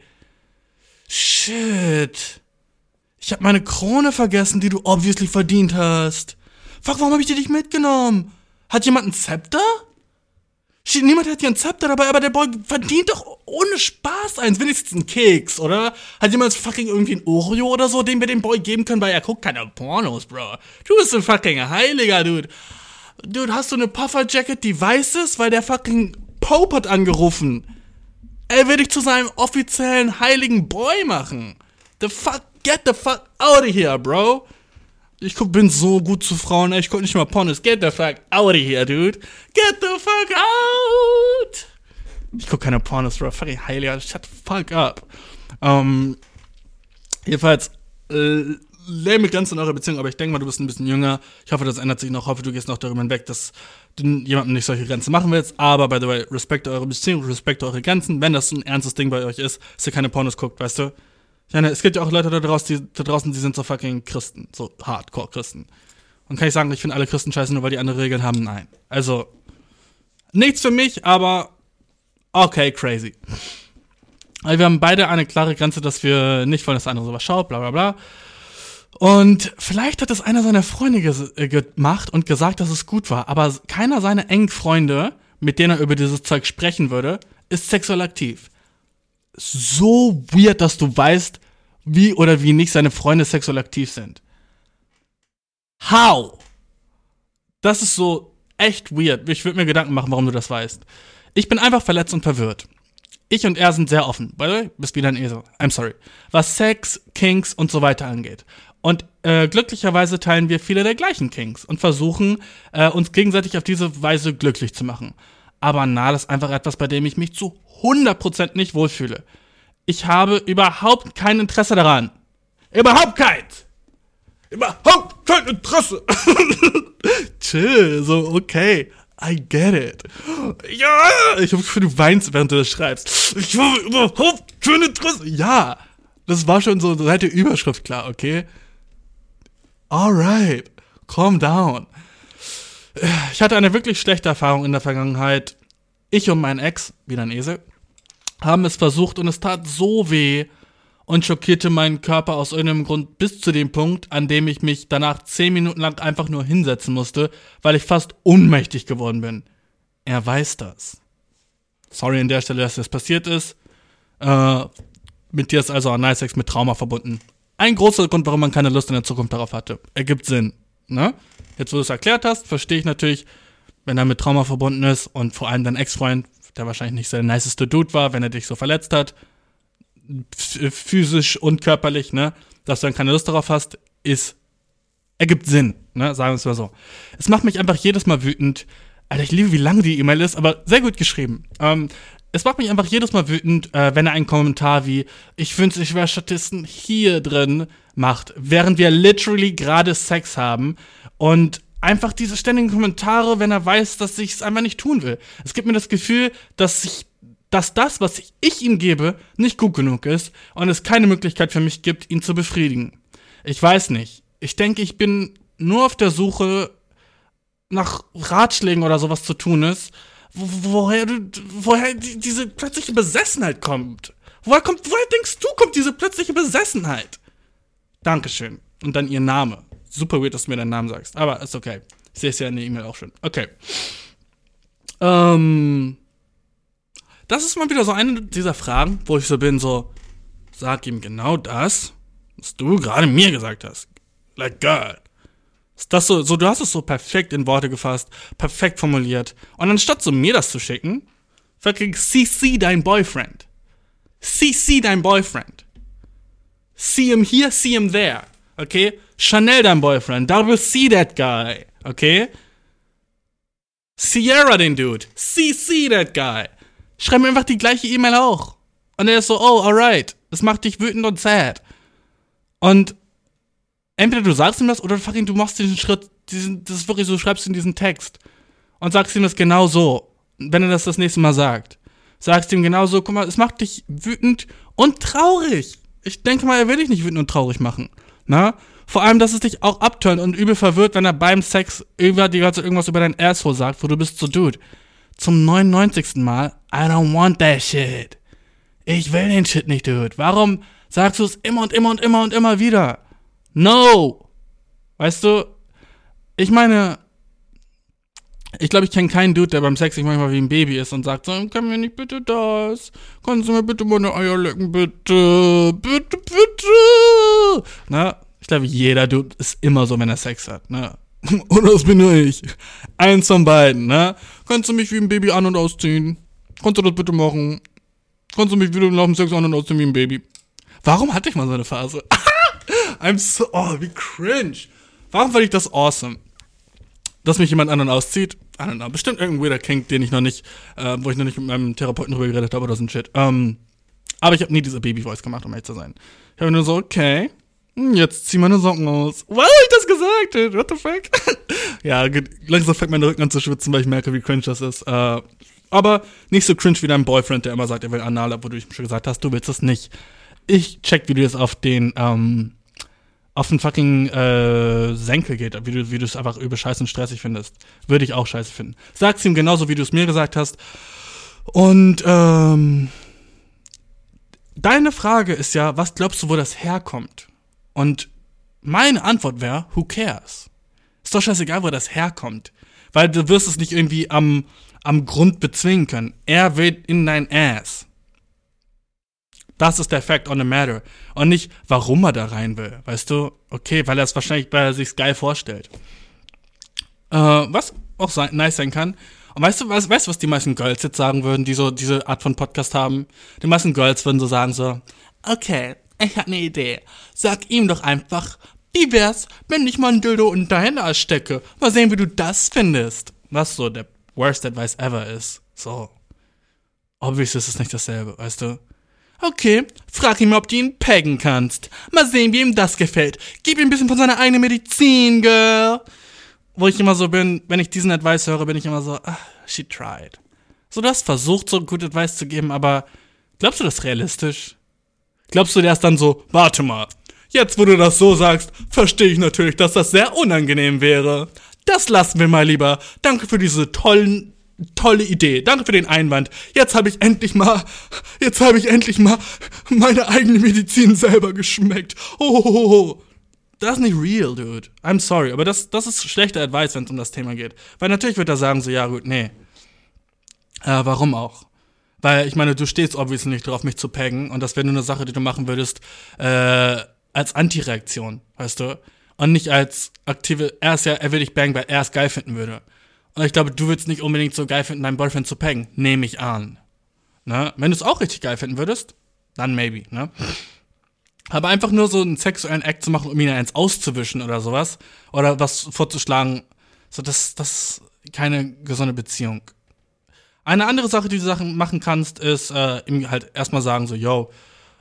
Shit. Ich hab meine Krone vergessen, die du obviously verdient hast. Fuck, warum hab ich die nicht mitgenommen? Hat jemand ein Zepter? Niemand hat hier ein Zepter dabei, aber der Boy verdient doch ohne Spaß eins. Wenigstens einen Keks, oder? Hat jemand fucking irgendwie ein Oreo oder so, den wir dem Boy geben können, weil er guckt keine Pornos, Bro. Du bist ein fucking Heiliger, Dude. Dude, hast du eine Puffer-Jacket, die weiß ist, weil der fucking Pope hat angerufen. Er will dich zu seinem offiziellen heiligen Boy machen. The fuck, get the fuck out of here, bro. Ich bin so gut zu Frauen. Ich guck nicht mal Pornos. Get the fuck out of here, dude. Get the fuck out! Ich guck keine Pornos, bro. Fucking heiliger. Shut the fuck up. Ähm, jedenfalls, äh, lähme Grenzen in eurer Beziehung, aber ich denke mal, du bist ein bisschen jünger. Ich hoffe, das ändert sich noch. Ich hoffe, du gehst noch darüber hinweg, dass du jemandem nicht solche Grenzen machen willst. Aber, by the way, respekt eure Beziehung, respekt eure Grenzen. Wenn das ein ernstes Ding bei euch ist, dass ihr keine Pornos guckt, weißt du? Ja, ne, es gibt ja auch Leute da draußen, die, da draußen, die sind so fucking Christen, so Hardcore-Christen. Und kann ich sagen, ich finde alle Christen scheiße, nur weil die andere Regeln haben? Nein. Also, nichts für mich, aber okay, crazy. Also wir haben beide eine klare Grenze, dass wir nicht wollen, dass der andere sowas schaut, bla bla bla. Und vielleicht hat es einer seiner Freunde äh, gemacht und gesagt, dass es gut war, aber keiner seiner engen Freunde, mit denen er über dieses Zeug sprechen würde, ist sexuell aktiv so weird, dass du weißt, wie oder wie nicht seine Freunde sexuell aktiv sind. How? Das ist so echt weird. Ich würde mir Gedanken machen, warum du das weißt. Ich bin einfach verletzt und verwirrt. Ich und er sind sehr offen. By the way, bist wieder ein Esel. I'm sorry. Was Sex, Kinks und so weiter angeht. Und äh, glücklicherweise teilen wir viele der gleichen Kinks und versuchen, äh, uns gegenseitig auf diese Weise glücklich zu machen. Aber na, das ist einfach etwas, bei dem ich mich zu 100% nicht wohlfühle. Ich habe überhaupt kein Interesse daran. Überhaupt keins! Überhaupt kein Interesse! Chill, so, okay. I get it. Ja, ich hoffe, du weinst, während du das schreibst. Ich habe überhaupt kein Interesse. Ja, das war schon so seit der Überschrift klar, okay? Alright, calm down. Ich hatte eine wirklich schlechte Erfahrung in der Vergangenheit. Ich und mein Ex, wieder ein Esel, haben es versucht und es tat so weh und schockierte meinen Körper aus irgendeinem Grund bis zu dem Punkt, an dem ich mich danach zehn Minuten lang einfach nur hinsetzen musste, weil ich fast ohnmächtig geworden bin. Er weiß das. Sorry an der Stelle, dass das passiert ist. Äh, mit dir ist also Analsex mit Trauma verbunden. Ein großer Grund, warum man keine Lust in der Zukunft darauf hatte. Ergibt Sinn. Ne? Jetzt, wo du es erklärt hast, verstehe ich natürlich, wenn er mit Trauma verbunden ist und vor allem dein Ex-Freund, der wahrscheinlich nicht der niceste Dude war, wenn er dich so verletzt hat, physisch und körperlich, ne, dass du dann keine Lust darauf hast, ist, ergibt Sinn, ne, sagen wir es mal so. Es macht mich einfach jedes Mal wütend. Alter, ich liebe, wie lang die E-Mail ist, aber sehr gut geschrieben. Ähm, es macht mich einfach jedes Mal wütend, äh, wenn er einen Kommentar wie, ich wünschte, ich wäre Statisten hier drin macht, während wir literally gerade Sex haben und einfach diese ständigen Kommentare, wenn er weiß, dass ich es einfach nicht tun will. Es gibt mir das Gefühl, dass ich dass das, was ich ihm gebe, nicht gut genug ist und es keine Möglichkeit für mich gibt, ihn zu befriedigen. Ich weiß nicht. Ich denke, ich bin nur auf der Suche nach Ratschlägen oder sowas zu tun ist, woher du, woher die, diese plötzliche Besessenheit kommt. Woher kommt, woher denkst du, kommt diese plötzliche Besessenheit? Dankeschön. Und dann ihr Name. Super weird, dass du mir deinen Namen sagst. Aber ist okay. Ich sehe es ja in der E-Mail auch schon. Okay. Ähm, das ist mal wieder so eine dieser Fragen, wo ich so bin, so, sag ihm genau das, was du gerade mir gesagt hast. Like God. Ist das so, so, du hast es so perfekt in Worte gefasst, perfekt formuliert. Und anstatt so mir das zu schicken, fucking CC dein Boyfriend. CC dein Boyfriend. See him here, see him there. Okay? Chanel dein Boyfriend. Double see that guy. Okay? Sierra den Dude. CC that guy. Schreib mir einfach die gleiche E-Mail auch. Und er ist so, oh, alright. Das macht dich wütend und sad. Und entweder du sagst ihm das oder fucking du machst diesen Schritt, diesen, das ist wirklich so, schreibst in diesen Text und sagst ihm das genau so, wenn er das das nächste Mal sagt. Sagst ihm genau so, guck mal, es macht dich wütend und traurig. Ich denke mal, er will dich nicht wütend und traurig machen. Na? Vor allem, dass es dich auch abturnt und übel verwirrt, wenn er beim Sex die ganze irgendwas über dein Asshole sagt, wo du bist so, Dude zum 99. Mal, I don't want that shit. Ich will den Shit nicht, dude. Warum sagst du es immer und immer und immer und immer wieder? No! Weißt du, ich meine, ich glaube, ich kenne keinen Dude, der beim Sex sich manchmal wie ein Baby ist und sagt so, kann mir nicht bitte das? Kannst du mir bitte meine Eier lecken, bitte? Bitte, bitte! Na, ich glaube, jeder Dude ist immer so, wenn er Sex hat, ne? Oder das bin nur ich. Eins von beiden, ne? Kannst du mich wie ein Baby an- und ausziehen? Kannst du das bitte machen? Kannst du mich wieder nach dem Sex an- und ausziehen wie ein Baby? Warum hatte ich mal so eine Phase? I'm so, oh, wie cringe. Warum fand ich das awesome? Dass mich jemand an- und auszieht? I don't know. Bestimmt irgendein weirder Kink, den ich noch nicht, äh, wo ich noch nicht mit meinem Therapeuten drüber geredet habe oder so ein Shit. Ähm, aber ich habe nie diese Baby-Voice gemacht, um ehrlich zu sein. Ich habe nur so, okay, hm, jetzt zieh meine Socken aus. Wow, ich das gesagt? Ey? What the fuck? ja, langsam fängt mein Rücken an zu schwitzen, weil ich merke, wie cringe das ist. Äh, aber nicht so cringe wie dein Boyfriend, der immer sagt, er will Anal, wo du schon gesagt hast, du willst es nicht. Ich check, wie du das auf den, ähm, auf den fucking äh, Senkel geht, wie du, wie du es einfach übel scheiße und stressig findest. Würde ich auch scheiße finden. Sag's ihm genauso, wie du es mir gesagt hast. Und ähm, deine Frage ist ja, was glaubst du, wo das herkommt? Und meine Antwort wäre, who cares? Ist doch scheißegal, wo das herkommt. Weil du wirst es nicht irgendwie am, am Grund bezwingen können. Er will in dein Ass. Das ist der Fact on the matter. Und nicht, warum er da rein will. Weißt du? Okay, weil er es wahrscheinlich, weil er sich's geil vorstellt. Äh, was auch sein, nice sein kann. Und weißt du, was, weißt du, was die meisten Girls jetzt sagen würden, die so diese Art von Podcast haben? Die meisten Girls würden so sagen so, okay, ich hab ne Idee. Sag ihm doch einfach, wie wär's, wenn ich mal ein Dildo in deinen Arsch stecke? Mal sehen, wie du das findest. Was so der worst advice ever ist. So. Obviously ist es nicht dasselbe, weißt du? Okay, frag ihn, ob du ihn peggen kannst. Mal sehen, wie ihm das gefällt. Gib ihm ein bisschen von seiner eigenen Medizin, Girl. Wo ich immer so bin, wenn ich diesen Advice höre, bin ich immer so, ah, she tried. So, du hast versucht, so gut Advice zu geben, aber glaubst du das realistisch? Glaubst du, der ist dann so, warte mal, jetzt wo du das so sagst, verstehe ich natürlich, dass das sehr unangenehm wäre. Das lassen wir mal lieber. Danke für diese tollen, tolle Idee. Danke für den Einwand. Jetzt habe ich endlich mal, jetzt habe ich endlich mal meine eigene Medizin selber geschmeckt. Oh, das ist nicht real, dude. I'm sorry, aber das, das ist schlechter Advice, wenn es um das Thema geht. Weil natürlich wird er sagen so, ja gut, nee. Äh, warum auch? Weil ich meine, du stehst obviously nicht drauf, mich zu peggen und das wäre nur eine Sache, die du machen würdest, äh, als Antireaktion, weißt du? Und nicht als aktive, er ist ja, er will dich bangen, weil er es geil finden würde. Und ich glaube, du würdest nicht unbedingt so geil finden, deinen Boyfriend zu peggen. Nehme ich an. Ne? Wenn du es auch richtig geil finden würdest, dann maybe, ne? Aber einfach nur so einen sexuellen Act zu machen, um ihn eins auszuwischen oder sowas, oder was vorzuschlagen, so, das, das ist keine gesunde Beziehung. Eine andere Sache, die du Sachen machen kannst, ist äh, ihm halt erstmal sagen, so, yo,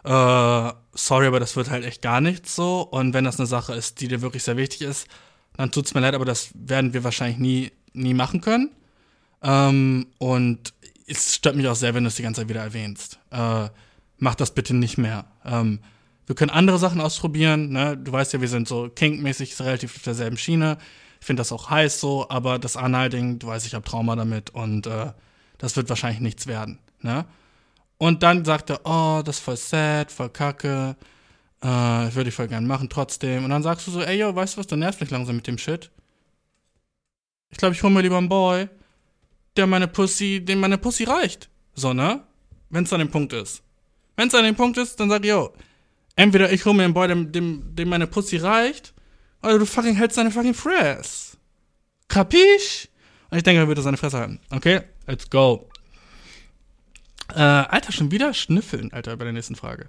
äh, sorry, aber das wird halt echt gar nichts so. Und wenn das eine Sache ist, die dir wirklich sehr wichtig ist, dann tut's mir leid, aber das werden wir wahrscheinlich nie, nie machen können. Ähm, und es stört mich auch sehr, wenn du es die ganze Zeit wieder erwähnst. Äh, mach das bitte nicht mehr. Ähm, wir können andere Sachen ausprobieren. Ne? Du weißt ja, wir sind so kinkmäßig relativ auf derselben Schiene. Ich finde das auch heiß so, aber das Anal-Ding, du weißt, ich habe Trauma damit und äh, das wird wahrscheinlich nichts werden. Ne? Und dann sagt er, oh, das ist voll sad, voll kacke, äh, würde ich voll gern machen trotzdem. Und dann sagst du so, ey, yo, weißt du was, du nervst mich langsam mit dem Shit. Ich glaube, ich hole mir lieber einen Boy, der meine Pussy, dem meine Pussy reicht. So, ne? Wenn es an dem Punkt ist. Wenn es an dem Punkt ist, dann sag ich, yo, entweder ich hole mir einen Boy, dem, dem, dem meine Pussy reicht, oder du fucking hältst deine fucking Fress. Kapisch? Und ich denke, er würde seine Fresse halten. Okay, let's go. Äh, Alter, schon wieder schnüffeln, Alter, bei der nächsten Frage.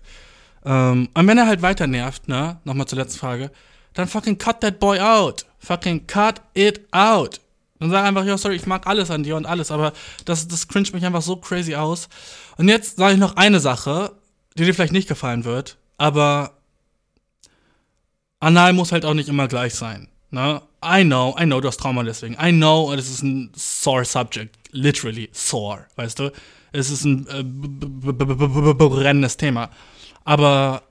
Ähm, und wenn er halt weiter nervt, ne, nochmal zur letzten Frage, dann fucking cut that boy out. Fucking cut it out. Dann sag einfach, ja, sorry, ich mag alles an dir und alles, aber das, das cringe mich einfach so crazy aus. Und jetzt sage ich noch eine Sache, die dir vielleicht nicht gefallen wird, aber Anal muss halt auch nicht immer gleich sein. Ne? I know, I know, du hast Trauma deswegen. I know, es ist ein sore subject. Literally sore, weißt du? Es ist ein äh, brennendes Thema. Aber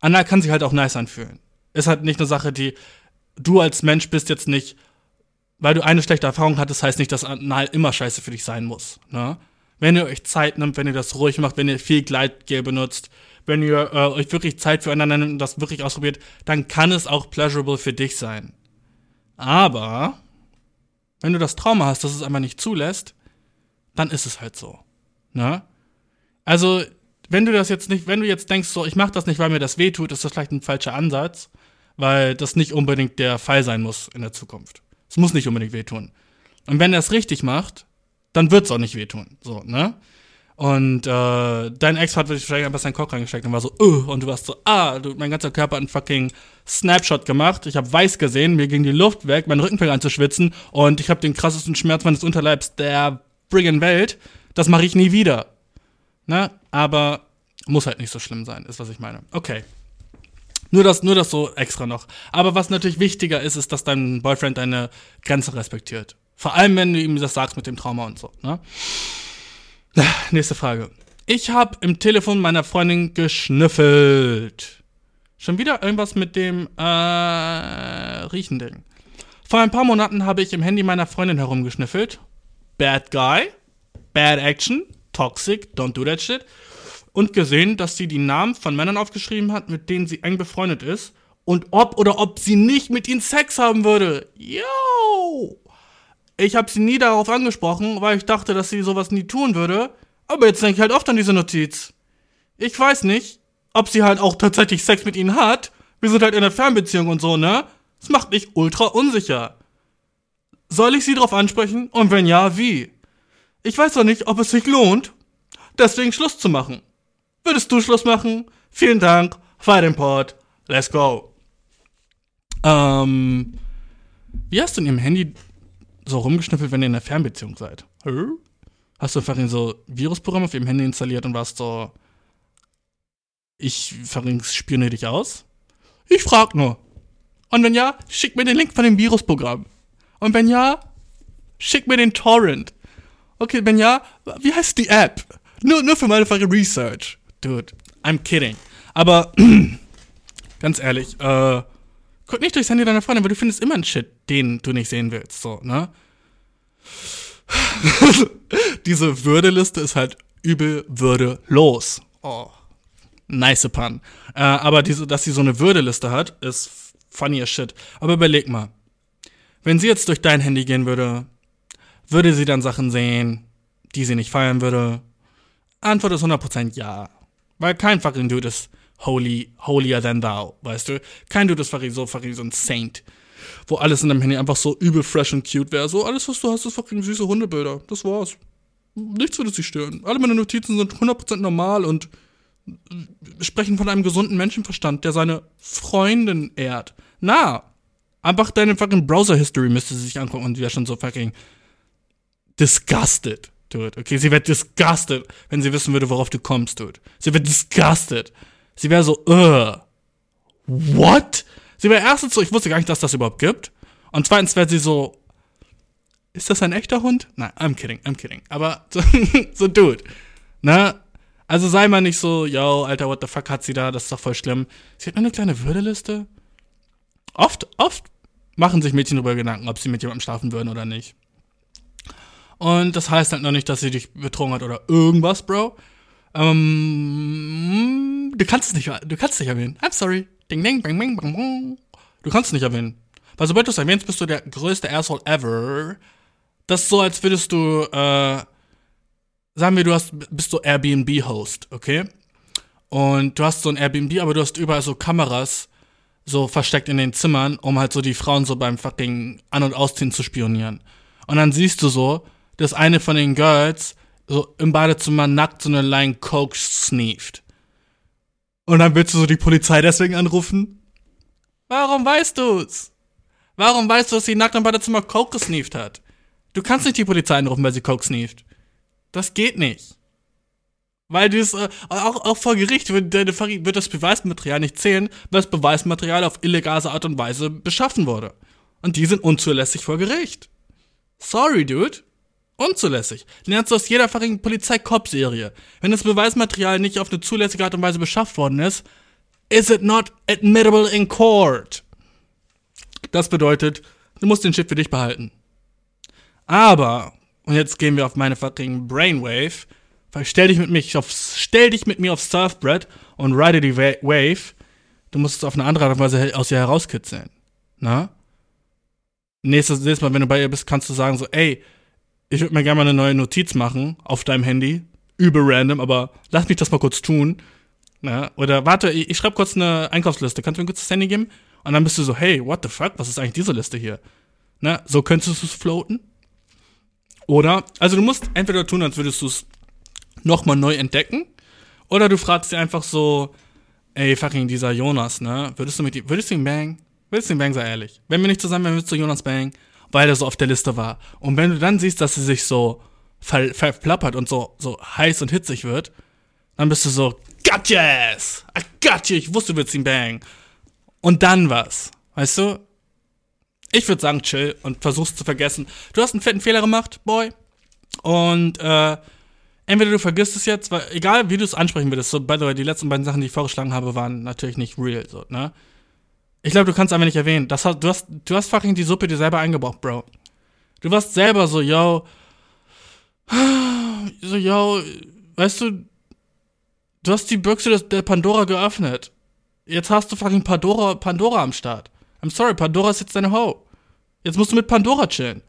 Anal kann sich halt auch nice anfühlen. Ist halt nicht eine Sache, die du als Mensch bist jetzt nicht, weil du eine schlechte Erfahrung hattest, heißt nicht, dass Anal immer scheiße für dich sein muss. Ne? Wenn ihr euch Zeit nimmt, wenn ihr das ruhig macht, wenn ihr viel Gleitgel benutzt, wenn ihr äh, euch wirklich Zeit füreinander nimmt und das wirklich ausprobiert, dann kann es auch pleasurable für dich sein. Aber wenn du das Trauma hast, dass es einfach nicht zulässt, dann ist es halt so. Ne? Also, wenn du das jetzt nicht, wenn du jetzt denkst, so, ich mach das nicht, weil mir das wehtut, ist das vielleicht ein falscher Ansatz, weil das nicht unbedingt der Fall sein muss in der Zukunft. Es muss nicht unbedingt wehtun. Und wenn er es richtig macht, dann wird es auch nicht wehtun. So, ne? Und äh, dein Ex hat wahrscheinlich einfach seinen Kopf reingesteckt und war so, uh, und du warst so, ah, du, mein ganzer Körper hat einen fucking Snapshot gemacht. Ich habe weiß gesehen, mir ging die Luft weg, mein Rücken fing an zu schwitzen und ich habe den krassesten Schmerz meines Unterleibs der friggin' Welt. Das mache ich nie wieder. Ne? Aber muss halt nicht so schlimm sein, ist was ich meine. Okay. Nur das, nur das so extra noch. Aber was natürlich wichtiger ist, ist, dass dein Boyfriend deine Grenze respektiert. Vor allem, wenn du ihm das sagst mit dem Trauma und so. Ne? Nächste Frage. Ich habe im Telefon meiner Freundin geschnüffelt. Schon wieder irgendwas mit dem äh, Riechending. Vor ein paar Monaten habe ich im Handy meiner Freundin herumgeschnüffelt. Bad Guy, Bad Action, Toxic, Don't Do That Shit. Und gesehen, dass sie die Namen von Männern aufgeschrieben hat, mit denen sie eng befreundet ist. Und ob oder ob sie nicht mit ihnen Sex haben würde. Yo! Ich habe sie nie darauf angesprochen, weil ich dachte, dass sie sowas nie tun würde. Aber jetzt denke ich halt oft an diese Notiz. Ich weiß nicht, ob sie halt auch tatsächlich Sex mit ihnen hat. Wir sind halt in einer Fernbeziehung und so, ne? Das macht mich ultra unsicher. Soll ich sie darauf ansprechen? Und wenn ja, wie? Ich weiß doch nicht, ob es sich lohnt, deswegen Schluss zu machen. Würdest du Schluss machen? Vielen Dank. Fire den. Let's go. Ähm, wie hast du in ihrem Handy so rumgeschnüffelt, wenn ihr in einer Fernbeziehung seid? Hast du einfach so Virusprogramm auf ihrem Handy installiert und warst so, ich spioniere dich aus? Ich frag nur. Und wenn ja, schick mir den Link von dem Virusprogramm. Und wenn ja, schick mir den Torrent. Okay, wenn ja, wie heißt die App? Nur, nur für meine fucking Research. Dude, I'm kidding. Aber, ganz ehrlich, äh, guck nicht durchs Handy deiner Freundin, weil du findest immer einen Shit, den du nicht sehen willst, so, ne? Diese Würdeliste ist halt übel würdelos. Oh. Nice Pun. Äh, aber diese, dass sie so eine Würdeliste hat, ist funny as shit. Aber überleg mal. Wenn sie jetzt durch dein Handy gehen würde, würde sie dann Sachen sehen, die sie nicht feiern würde? Antwort ist 100% ja. Weil kein fucking Dude ist holy, holier than thou, weißt du? Kein Dude ist fucking so, fucking so ein Saint. Wo alles in deinem Handy einfach so übel fresh und cute wäre. So, alles, was du hast, ist fucking süße Hundebilder. Das war's. Nichts würde sich stören. Alle meine Notizen sind 100% normal und sprechen von einem gesunden Menschenverstand, der seine Freundin ehrt. Na, einfach deine fucking Browser-History müsste sie sich angucken und wäre schon so fucking disgusted, dude. Okay, sie wird disgusted, wenn sie wissen würde, worauf du kommst, dude. Sie wird disgusted. Sie wäre so, uh, what? Sie wäre erstens so, ich wusste gar nicht, dass das überhaupt gibt. Und zweitens wäre sie so, ist das ein echter Hund? Nein, I'm kidding, I'm kidding. Aber so, so dude, ne? Also sei mal nicht so, yo, Alter, what the fuck hat sie da? Das ist doch voll schlimm. Sie hat nur eine kleine Würdeliste. Oft, oft machen sich Mädchen darüber Gedanken, ob sie mit jemandem schlafen würden oder nicht. Und das heißt halt noch nicht, dass sie dich betrogen hat oder irgendwas, Bro. Ähm, du kannst es nicht, du kannst es nicht erwähnen. I'm sorry. Ding, ding, bang, bang, bang, bang. Du kannst es nicht erwähnen. Weil sobald du es erwähnst, bist du der größte Asshole ever. Das ist so, als würdest du, äh, sagen wir, du hast, bist so Airbnb-Host, okay? Und du hast so ein Airbnb, aber du hast überall so Kameras so versteckt in den Zimmern, um halt so die Frauen so beim fucking An- und Ausziehen zu spionieren. Und dann siehst du so, dass eine von den Girls so im Badezimmer nackt so eine Line Coke sneeft. Und dann willst du so die Polizei deswegen anrufen? Warum weißt du's? Warum weißt du, dass sie nackt im Badezimmer Coke gesneeft hat? Du kannst nicht die Polizei anrufen, weil sie Coke sneeft. Das geht nicht. Weil das, äh, auch, auch vor Gericht wird, wird das Beweismaterial nicht zählen, weil das Beweismaterial auf illegale Art und Weise beschaffen wurde. Und die sind unzulässig vor Gericht. Sorry, dude. Unzulässig. Lernst du aus jeder fucking Polizei-Cop-Serie. Wenn das Beweismaterial nicht auf eine zulässige Art und Weise beschafft worden ist, is it not admittable in court. Das bedeutet, du musst den Shit für dich behalten. Aber, und jetzt gehen wir auf meine fucking Brainwave, stell dich mit, mich auf, stell dich mit mir auf Surfbread und ride die Wave. Du musst es auf eine andere Art und Weise aus ihr herauskitzeln. Na? Nächstes, nächstes Mal, wenn du bei ihr bist, kannst du sagen so, ey, ich würde mir gerne mal eine neue Notiz machen auf deinem Handy. Übel random, aber lass mich das mal kurz tun. Na? Oder warte, ich, ich schreibe kurz eine Einkaufsliste. Kannst du mir kurz das Handy geben? Und dann bist du so, hey, what the fuck, was ist eigentlich diese Liste hier? Na, so könntest du es floaten. Oder, also du musst entweder tun, als würdest du es nochmal neu entdecken. Oder du fragst dir einfach so, ey, fucking dieser Jonas, ne? Würdest du mit ihm, würdest du ihn bang? Würdest du ihn bang, sei ehrlich. Wenn wir nicht zusammen wären, würdest du Jonas bang, weil er so auf der Liste war. Und wenn du dann siehst, dass sie sich so ver verplappert und so, so heiß und hitzig wird, dann bist du so, got yes! I got you! Ich wusste, du würdest ihn bang. Und dann was? Weißt du? Ich würde sagen, chill und versuch's zu vergessen. Du hast einen fetten Fehler gemacht, Boy. Und äh, entweder du vergisst es jetzt, weil egal wie du es ansprechen würdest, so by the way, die letzten beiden Sachen, die ich vorgeschlagen habe, waren natürlich nicht real, so, ne? Ich glaube, du kannst einfach nicht erwähnen. Das, du hast, du hast fucking die Suppe dir selber eingebraucht, Bro. Du warst selber so, yo, so, yo, weißt du, du hast die Büchse des, der Pandora geöffnet. Jetzt hast du fucking Pandora, Pandora am Start. I'm sorry, Pandora ist jetzt deine Ho. Jetzt musst du mit Pandora chillen.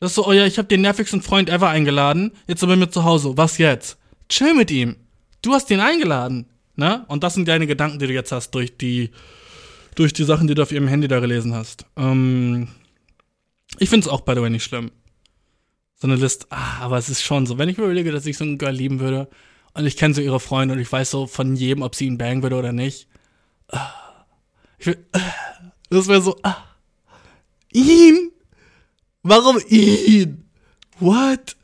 Das ist so, oh ja, ich habe den nervigsten Freund ever eingeladen. Jetzt sind wir mit zu Hause. Was jetzt? Chill mit ihm. Du hast den eingeladen. Ne? Und das sind deine Gedanken, die du jetzt hast durch die, durch die Sachen, die du auf ihrem Handy da gelesen hast. Ähm, ich finde es auch, by the way, nicht schlimm. So eine Liste, ah, aber es ist schon so, wenn ich mir überlege, dass ich so einen Girl lieben würde und ich kenne so ihre Freunde und ich weiß so von jedem, ob sie ihn bangen würde oder nicht. Ah, ich will, ah, das wäre so, ah, ihn? Warum ihn? What?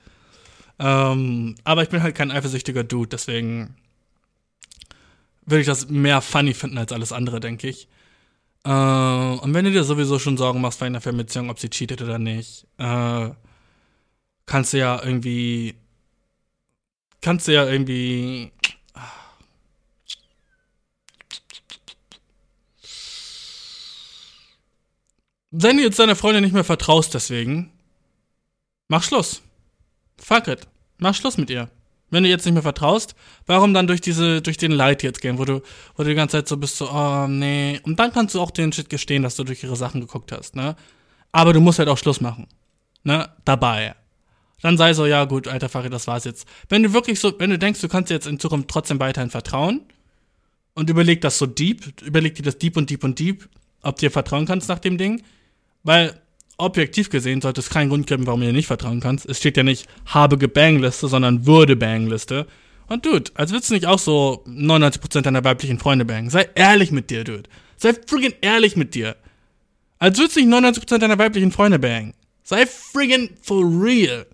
Ähm, aber ich bin halt kein eifersüchtiger Dude, deswegen würde ich das mehr funny finden als alles andere, denke ich. Äh, und wenn du dir sowieso schon Sorgen machst bei einer Fernbeziehung, ob sie cheatet oder nicht, äh, kannst du ja irgendwie, kannst du ja irgendwie, wenn du jetzt deiner Freundin nicht mehr vertraust deswegen, mach Schluss. Fuck it. Mach Schluss mit ihr. Wenn du jetzt nicht mehr vertraust, warum dann durch diese, durch den Leid jetzt gehen, wo du, wo du die ganze Zeit so bist, so, oh, nee. Und dann kannst du auch den Shit gestehen, dass du durch ihre Sachen geguckt hast, ne? Aber du musst halt auch Schluss machen. Ne? Dabei. dann sei so, ja gut, alter Farid, das war's jetzt. Wenn du wirklich so, wenn du denkst, du kannst jetzt in Zukunft trotzdem weiterhin vertrauen und überleg das so deep, überleg dir das deep und deep und deep, ob dir vertrauen kannst nach dem Ding, weil objektiv gesehen sollte es keinen Grund geben, warum du dir nicht vertrauen kannst. Es steht ja nicht habe Gebangliste, sondern würde Bangliste. Und Dude, als würdest du nicht auch so 99% deiner weiblichen Freunde bangen. Sei ehrlich mit dir, Dude. Sei friggin' ehrlich mit dir. Als würdest du nicht 99% deiner weiblichen Freunde bangen. Sei friggin' for real.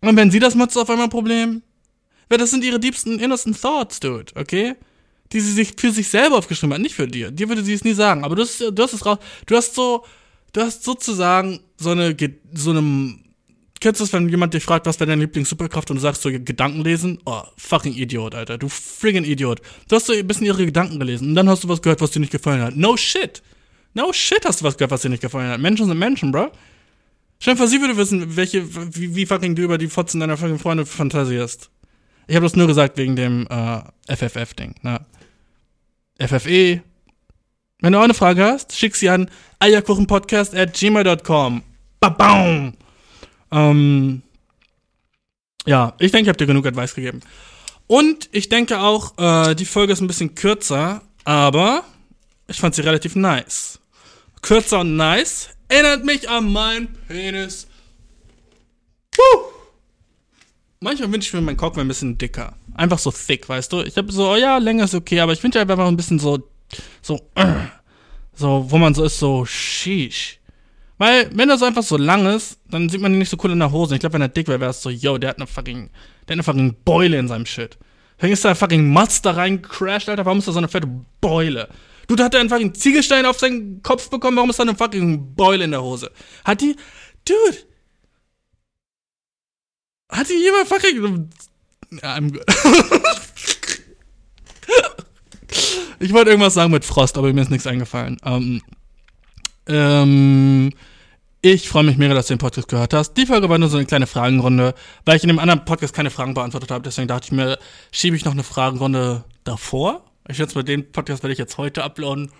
Und wenn sie das macht, ist auf einmal ein Problem. Weil das sind ihre liebsten innocent thoughts, dude, okay? Die sie sich für sich selber aufgeschrieben hat, nicht für dir. Dir würde sie es nie sagen. Aber du hast, du hast es raus. Du hast so, du hast sozusagen so eine, so eine, kennst du das, wenn jemand dich fragt, was wäre deine Lieblings-Superkraft und du sagst so Gedanken lesen? Oh, fucking Idiot, Alter. Du friggin' Idiot. Du hast so ein bisschen ihre Gedanken gelesen und dann hast du was gehört, was dir nicht gefallen hat. No shit. No shit hast du was gehört, was dir nicht gefallen hat. Menschen sind Menschen, bro. Stell sie würde wissen, welche, wie, wie fucking du über die Fotzen deiner fucking Freunde fantasierst. Ich habe das nur gesagt wegen dem äh, FFF-Ding. Ne? FFE. Wenn du auch eine Frage hast, schick sie an eierkuchenpodcast at gmail.com. Babaum! Ähm, ja, ich denke, ich habe dir genug Advice gegeben. Und ich denke auch, äh, die Folge ist ein bisschen kürzer, aber ich fand sie relativ nice. Kürzer und nice erinnert mich an meinen Penis. Puh. Manchmal wünsche ich mir, mein Cock wäre ein bisschen dicker. Einfach so thick, weißt du? Ich habe so, oh ja, länger ist okay, aber ich wünsche einfach ein bisschen so, so, äh, so, wo man so ist, so, sheesh. Weil, wenn er so einfach so lang ist, dann sieht man ihn nicht so cool in der Hose. Ich glaube, wenn er dick wäre, wäre es so, yo, der hat eine fucking, der hat eine fucking Beule in seinem Shit. Dann ist da fucking Mazda reingecrashed, Alter. Warum ist da so eine fette Beule? Dude hat er einen Ziegelstein auf seinen Kopf bekommen. Warum ist da eine fucking Beule in der Hose? Hat die. Dude. Hat die jemand fucking. I'm good. ich wollte irgendwas sagen mit Frost, aber mir ist nichts eingefallen. Ähm. Ähm. Ich freue mich mega, dass du den Podcast gehört hast. Die Folge war nur so eine kleine Fragenrunde, weil ich in dem anderen Podcast keine Fragen beantwortet habe. Deswegen dachte ich mir, schiebe ich noch eine Fragenrunde davor. Ich schätze mal, den Podcast werde ich jetzt heute uploaden.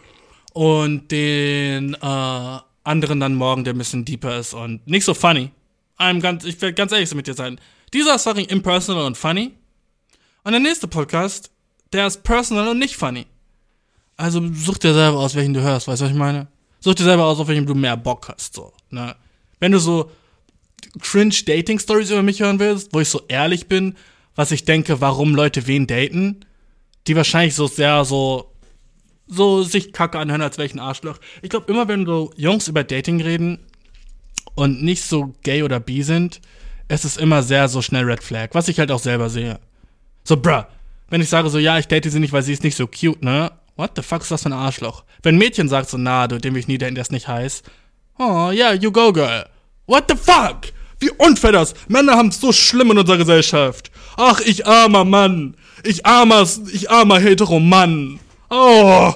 Und den äh, anderen dann morgen, der ein bisschen deeper ist und nicht so funny. I'm ganz, ich werde ganz ehrlich mit dir sein. Dieser ist fucking impersonal und funny. Und der nächste Podcast, der ist personal und nicht funny. Also such dir selber aus, welchen du hörst, weißt du, was ich meine? Such dir selber aus, auf welchem du mehr Bock hast, so, ne? Wenn du so cringe Dating Stories über mich hören willst, wo ich so ehrlich bin, was ich denke, warum Leute wen daten, die wahrscheinlich so sehr so so sich kacke anhören, als welchen Arschloch. Ich glaube, immer wenn so Jungs über Dating reden und nicht so gay oder bi sind, es ist immer sehr so schnell Red Flag, was ich halt auch selber sehe. So, bruh, wenn ich sage so, ja, ich date sie nicht, weil sie ist nicht so cute, ne? What the fuck ist das für ein Arschloch? Wenn ein Mädchen sagt so, na, du, will ich nie daten, der ist nicht heiß. Oh, yeah, you go, girl. What the fuck? Wie unfair das? Männer haben es so schlimm in unserer Gesellschaft. Ach, ich armer Mann. Ich armer, ich armer hetero Mann. Oh.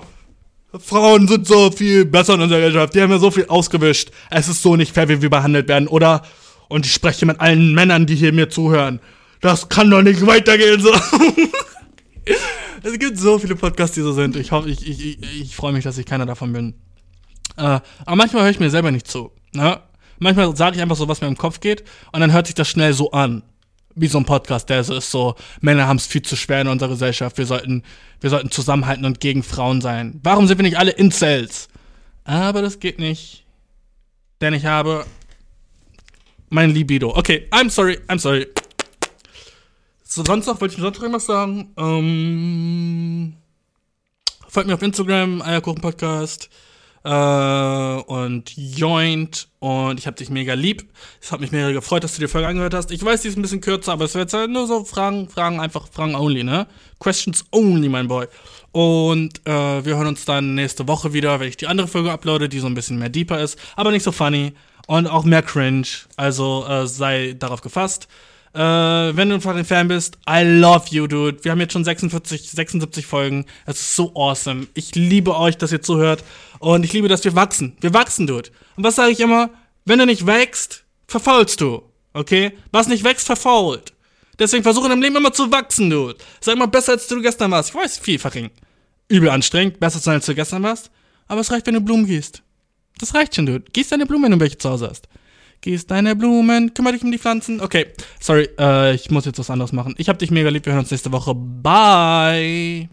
Frauen sind so viel besser in unserer Gesellschaft. Die haben ja so viel ausgewischt. Es ist so nicht fair, wie wir behandelt werden, oder? Und ich spreche mit allen Männern, die hier mir zuhören. Das kann doch nicht weitergehen so. es gibt so viele Podcasts, die so sind. Ich hoffe, ich, ich, ich, ich freue mich, dass ich keiner davon bin. Äh, aber manchmal höre ich mir selber nicht zu. Ne? Manchmal sage ich einfach so, was mir im Kopf geht, und dann hört sich das schnell so an wie so ein Podcast, der so ist so, Männer haben es viel zu schwer in unserer Gesellschaft, wir sollten, wir sollten zusammenhalten und gegen Frauen sein. Warum sind wir nicht alle Incels? Aber das geht nicht. Denn ich habe mein Libido. Okay, I'm sorry, I'm sorry. So, sonst noch, wollte ich sonst noch irgendwas sagen? Ähm, folgt mir auf Instagram, Eierkuchen Podcast äh, und Joint und ich hab dich mega lieb. Es hat mich mega gefreut, dass du die Folge angehört hast. Ich weiß, die ist ein bisschen kürzer, aber es wird halt nur so Fragen, Fragen, einfach Fragen only, ne? Questions only, mein Boy. Und äh, wir hören uns dann nächste Woche wieder, wenn ich die andere Folge uploade, die so ein bisschen mehr deeper ist, aber nicht so funny und auch mehr cringe. Also äh, sei darauf gefasst. Äh, wenn du ein fucking Fan bist, I love you, dude. Wir haben jetzt schon 46, 76 Folgen. Es ist so awesome. Ich liebe euch, dass ihr zuhört. Und ich liebe, dass wir wachsen. Wir wachsen, dude. Und was sage ich immer? Wenn du nicht wächst, verfaulst du. Okay? Was nicht wächst, verfault. Deswegen versuche in deinem Leben immer zu wachsen, dude. Sag mal besser, als du gestern warst. Ich weiß, viel fucking übel anstrengend. Besser sein, als du gestern warst. Aber es reicht, wenn du Blumen gießt. Das reicht schon, dude. Gieß deine Blumen, wenn du welche zu Hause hast. Gieß deine Blumen, kümmere dich um die Pflanzen. Okay, sorry, äh, ich muss jetzt was anderes machen. Ich hab dich mega lieb, wir hören uns nächste Woche. Bye.